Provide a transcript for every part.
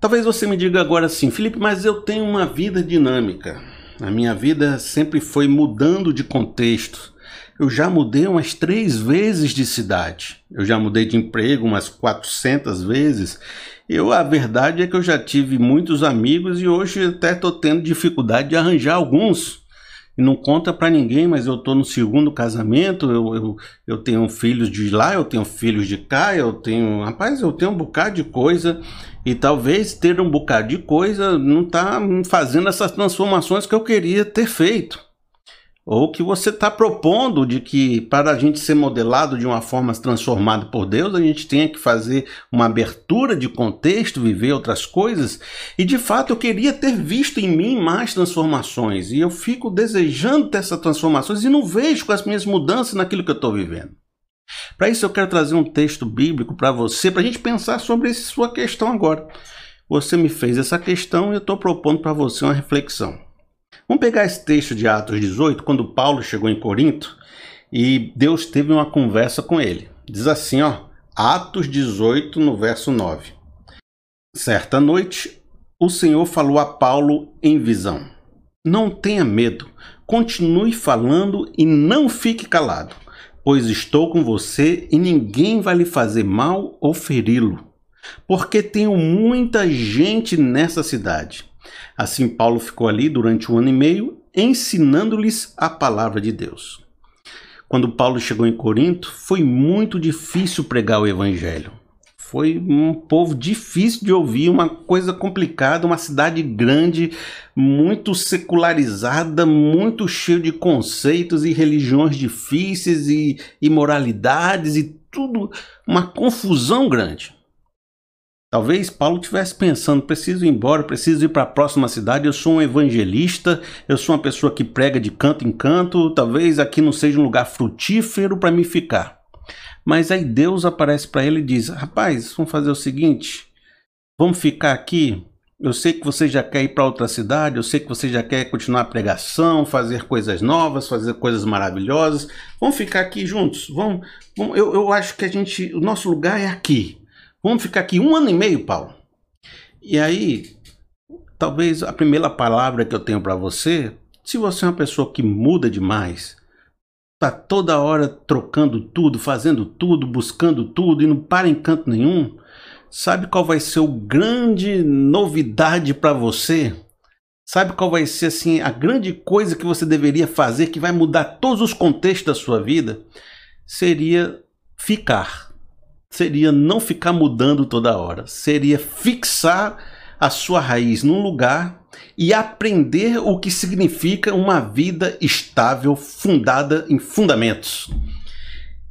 Talvez você me diga agora assim, Felipe, mas eu tenho uma vida dinâmica. A minha vida sempre foi mudando de contexto. Eu já mudei umas três vezes de cidade. Eu já mudei de emprego umas 400 vezes. Eu, a verdade é que eu já tive muitos amigos e hoje até estou tendo dificuldade de arranjar alguns. E não conta para ninguém, mas eu estou no segundo casamento. Eu, eu, eu tenho filhos de lá, eu tenho filhos de cá, eu tenho. Rapaz, eu tenho um bocado de coisa. E talvez ter um bocado de coisa não está fazendo essas transformações que eu queria ter feito ou que você está propondo de que para a gente ser modelado de uma forma transformada por Deus, a gente tenha que fazer uma abertura de contexto, viver outras coisas. E de fato eu queria ter visto em mim mais transformações. E eu fico desejando ter essas transformações e não vejo com as minhas mudanças naquilo que eu estou vivendo. Para isso eu quero trazer um texto bíblico para você, para a gente pensar sobre essa sua questão agora. Você me fez essa questão e eu estou propondo para você uma reflexão. Vamos pegar esse texto de Atos 18, quando Paulo chegou em Corinto e Deus teve uma conversa com ele. Diz assim, ó, Atos 18, no verso 9. Certa noite, o Senhor falou a Paulo em visão: Não tenha medo, continue falando e não fique calado, pois estou com você e ninguém vai lhe fazer mal ou feri-lo, porque tenho muita gente nessa cidade. Assim, Paulo ficou ali durante um ano e meio, ensinando-lhes a palavra de Deus. Quando Paulo chegou em Corinto, foi muito difícil pregar o evangelho. Foi um povo difícil de ouvir, uma coisa complicada, uma cidade grande, muito secularizada, muito cheio de conceitos e religiões difíceis e imoralidades e tudo, uma confusão grande. Talvez Paulo estivesse pensando: preciso ir embora, preciso ir para a próxima cidade. Eu sou um evangelista, eu sou uma pessoa que prega de canto em canto. Talvez aqui não seja um lugar frutífero para me ficar. Mas aí Deus aparece para ele e diz: Rapaz, vamos fazer o seguinte: vamos ficar aqui. Eu sei que você já quer ir para outra cidade, eu sei que você já quer continuar a pregação, fazer coisas novas, fazer coisas maravilhosas. Vamos ficar aqui juntos. Vamos, vamos eu, eu acho que a gente, o nosso lugar é aqui. Vamos ficar aqui um ano e meio, Paulo. E aí, talvez a primeira palavra que eu tenho para você, se você é uma pessoa que muda demais, tá toda hora trocando tudo, fazendo tudo, buscando tudo e não para em canto nenhum, sabe qual vai ser o grande novidade para você? Sabe qual vai ser assim a grande coisa que você deveria fazer que vai mudar todos os contextos da sua vida? Seria ficar seria não ficar mudando toda hora, seria fixar a sua raiz num lugar e aprender o que significa uma vida estável fundada em fundamentos.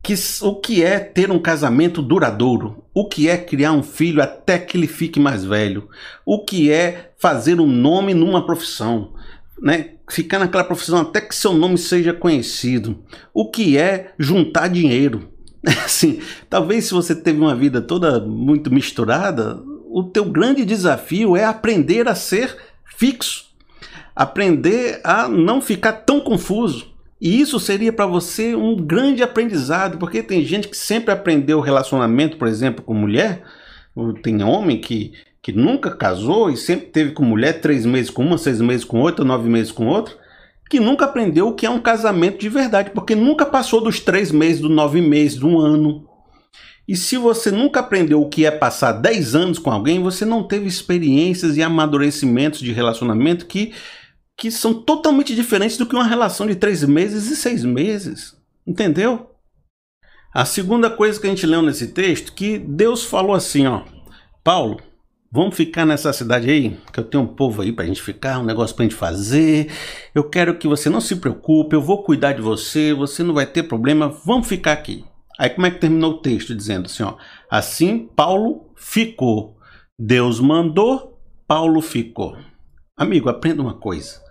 Que, o que é ter um casamento duradouro? O que é criar um filho até que ele fique mais velho? O que é fazer um nome numa profissão? Né? Ficar naquela profissão até que seu nome seja conhecido. O que é juntar dinheiro? Assim, talvez se você teve uma vida toda muito misturada, o teu grande desafio é aprender a ser fixo, aprender a não ficar tão confuso. E isso seria para você um grande aprendizado, porque tem gente que sempre aprendeu relacionamento, por exemplo, com mulher, tem homem que, que nunca casou e sempre teve com mulher três meses com uma, seis meses com outra, nove meses com outra que nunca aprendeu o que é um casamento de verdade, porque nunca passou dos três meses, dos nove meses, do ano. E se você nunca aprendeu o que é passar dez anos com alguém, você não teve experiências e amadurecimentos de relacionamento que, que são totalmente diferentes do que uma relação de três meses e seis meses. Entendeu? A segunda coisa que a gente leu nesse texto, que Deus falou assim, ó, Paulo, Vamos ficar nessa cidade aí, que eu tenho um povo aí pra gente ficar, um negócio pra gente fazer. Eu quero que você não se preocupe, eu vou cuidar de você, você não vai ter problema, vamos ficar aqui. Aí como é que terminou o texto? Dizendo assim, ó. Assim Paulo ficou. Deus mandou, Paulo ficou. Amigo, aprenda uma coisa.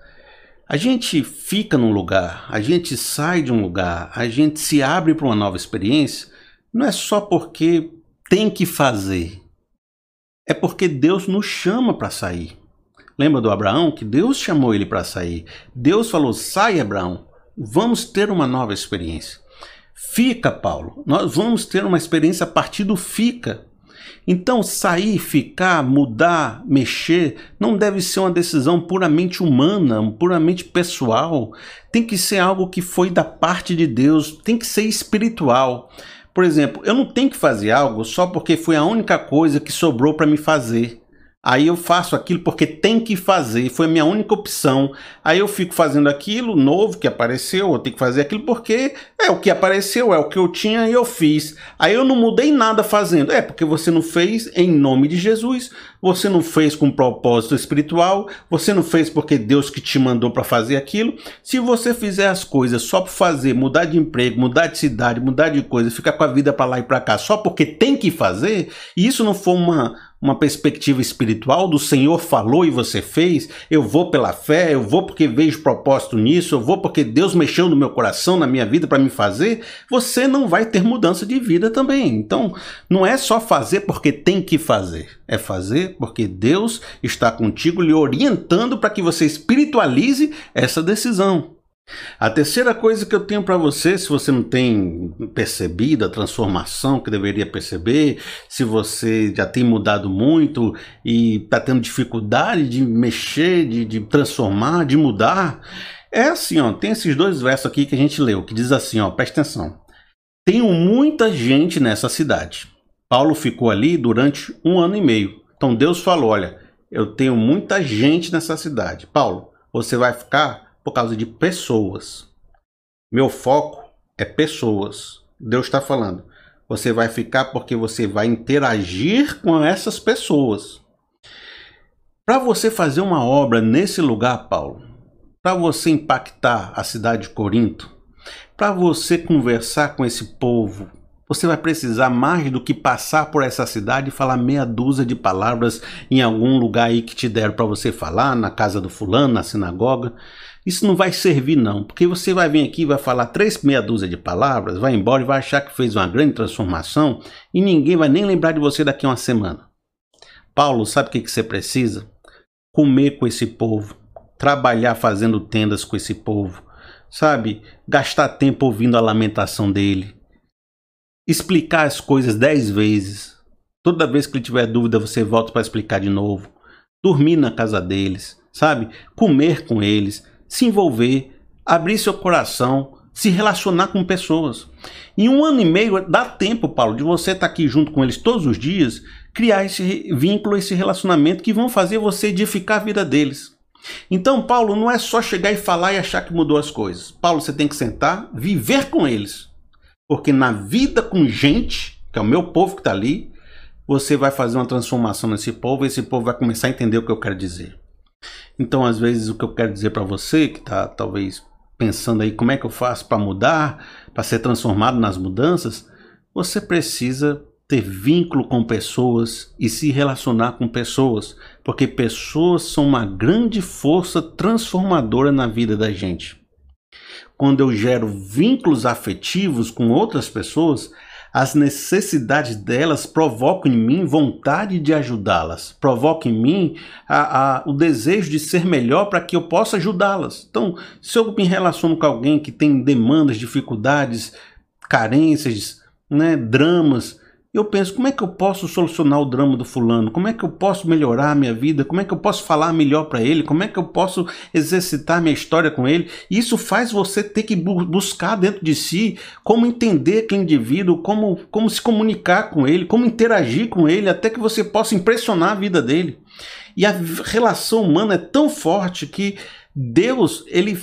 A gente fica num lugar, a gente sai de um lugar, a gente se abre para uma nova experiência, não é só porque tem que fazer é porque Deus nos chama para sair. Lembra do Abraão que Deus chamou ele para sair? Deus falou: sai, Abraão, vamos ter uma nova experiência. Fica, Paulo, nós vamos ter uma experiência a partir do fica. Então, sair, ficar, mudar, mexer, não deve ser uma decisão puramente humana, puramente pessoal. Tem que ser algo que foi da parte de Deus, tem que ser espiritual. Por exemplo, eu não tenho que fazer algo só porque foi a única coisa que sobrou para me fazer. Aí eu faço aquilo porque tem que fazer, foi a minha única opção. Aí eu fico fazendo aquilo novo que apareceu, eu tenho que fazer aquilo porque é o que apareceu, é o que eu tinha e eu fiz. Aí eu não mudei nada fazendo. É porque você não fez em nome de Jesus, você não fez com propósito espiritual, você não fez porque Deus que te mandou para fazer aquilo. Se você fizer as coisas só para fazer, mudar de emprego, mudar de cidade, mudar de coisa, ficar com a vida para lá e para cá só porque tem que fazer, e isso não for uma uma perspectiva espiritual do Senhor falou e você fez, eu vou pela fé, eu vou porque vejo propósito nisso, eu vou porque Deus mexeu no meu coração, na minha vida para me fazer, você não vai ter mudança de vida também. Então, não é só fazer porque tem que fazer, é fazer porque Deus está contigo lhe orientando para que você espiritualize essa decisão. A terceira coisa que eu tenho para você, se você não tem percebido a transformação que deveria perceber, se você já tem mudado muito e está tendo dificuldade de mexer, de, de, transformar, de mudar, é assim, ó, tem esses dois versos aqui que a gente leu, que diz assim, ó, presta atenção. Tenho muita gente nessa cidade. Paulo ficou ali durante um ano e meio. Então Deus falou, olha, eu tenho muita gente nessa cidade. Paulo, você vai ficar por causa de pessoas. Meu foco é pessoas. Deus está falando. Você vai ficar porque você vai interagir com essas pessoas. Para você fazer uma obra nesse lugar, Paulo, para você impactar a cidade de Corinto, para você conversar com esse povo, você vai precisar mais do que passar por essa cidade e falar meia dúzia de palavras em algum lugar aí que te deram para você falar, na casa do fulano, na sinagoga. Isso não vai servir, não, porque você vai vir aqui, vai falar três meia dúzia de palavras, vai embora e vai achar que fez uma grande transformação e ninguém vai nem lembrar de você daqui a uma semana. Paulo, sabe o que, que você precisa? Comer com esse povo, trabalhar fazendo tendas com esse povo, sabe? Gastar tempo ouvindo a lamentação dele, explicar as coisas dez vezes. Toda vez que ele tiver dúvida, você volta para explicar de novo. Dormir na casa deles, sabe? Comer com eles, se envolver, abrir seu coração, se relacionar com pessoas. Em um ano e meio dá tempo, Paulo, de você estar tá aqui junto com eles todos os dias, criar esse vínculo, esse relacionamento que vão fazer você edificar a vida deles. Então, Paulo, não é só chegar e falar e achar que mudou as coisas. Paulo, você tem que sentar, viver com eles. Porque na vida com gente, que é o meu povo que está ali, você vai fazer uma transformação nesse povo e esse povo vai começar a entender o que eu quero dizer. Então, às vezes, o que eu quero dizer para você, que está talvez pensando aí como é que eu faço para mudar, para ser transformado nas mudanças, você precisa ter vínculo com pessoas e se relacionar com pessoas, porque pessoas são uma grande força transformadora na vida da gente. Quando eu gero vínculos afetivos com outras pessoas, as necessidades delas provocam em mim vontade de ajudá-las, provocam em mim a, a, o desejo de ser melhor para que eu possa ajudá-las. Então, se eu me relaciono com alguém que tem demandas, dificuldades, carências, né, dramas, eu penso, como é que eu posso solucionar o drama do fulano? Como é que eu posso melhorar a minha vida? Como é que eu posso falar melhor para ele? Como é que eu posso exercitar minha história com ele? Isso faz você ter que bu buscar dentro de si como entender aquele indivíduo, como, como se comunicar com ele, como interagir com ele, até que você possa impressionar a vida dele. E a relação humana é tão forte que Deus, ele,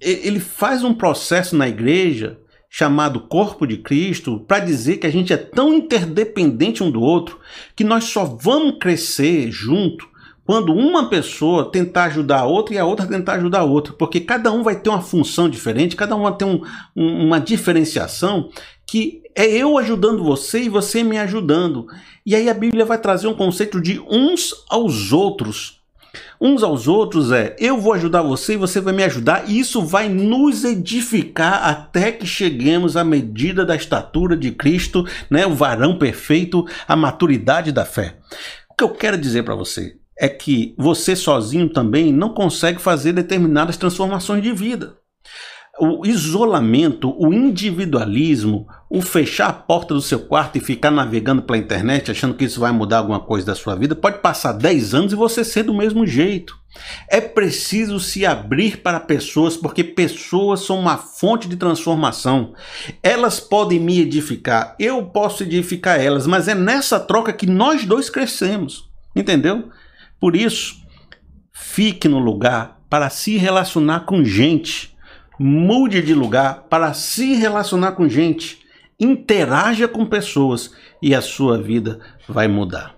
ele faz um processo na igreja chamado corpo de Cristo para dizer que a gente é tão interdependente um do outro que nós só vamos crescer junto quando uma pessoa tentar ajudar a outra e a outra tentar ajudar a outra, porque cada um vai ter uma função diferente, cada um vai ter um, um, uma diferenciação que é eu ajudando você e você me ajudando. E aí a Bíblia vai trazer um conceito de uns aos outros uns aos outros é eu vou ajudar você e você vai me ajudar, e isso vai nos edificar até que cheguemos à medida da estatura de Cristo, né, o varão perfeito, a maturidade da fé. O que eu quero dizer para você é que você sozinho também não consegue fazer determinadas transformações de vida. O isolamento, o individualismo, o fechar a porta do seu quarto e ficar navegando pela internet achando que isso vai mudar alguma coisa da sua vida, pode passar 10 anos e você ser do mesmo jeito. É preciso se abrir para pessoas, porque pessoas são uma fonte de transformação. Elas podem me edificar, eu posso edificar elas, mas é nessa troca que nós dois crescemos. Entendeu? Por isso, fique no lugar para se relacionar com gente Mude de lugar para se relacionar com gente. Interaja com pessoas e a sua vida vai mudar.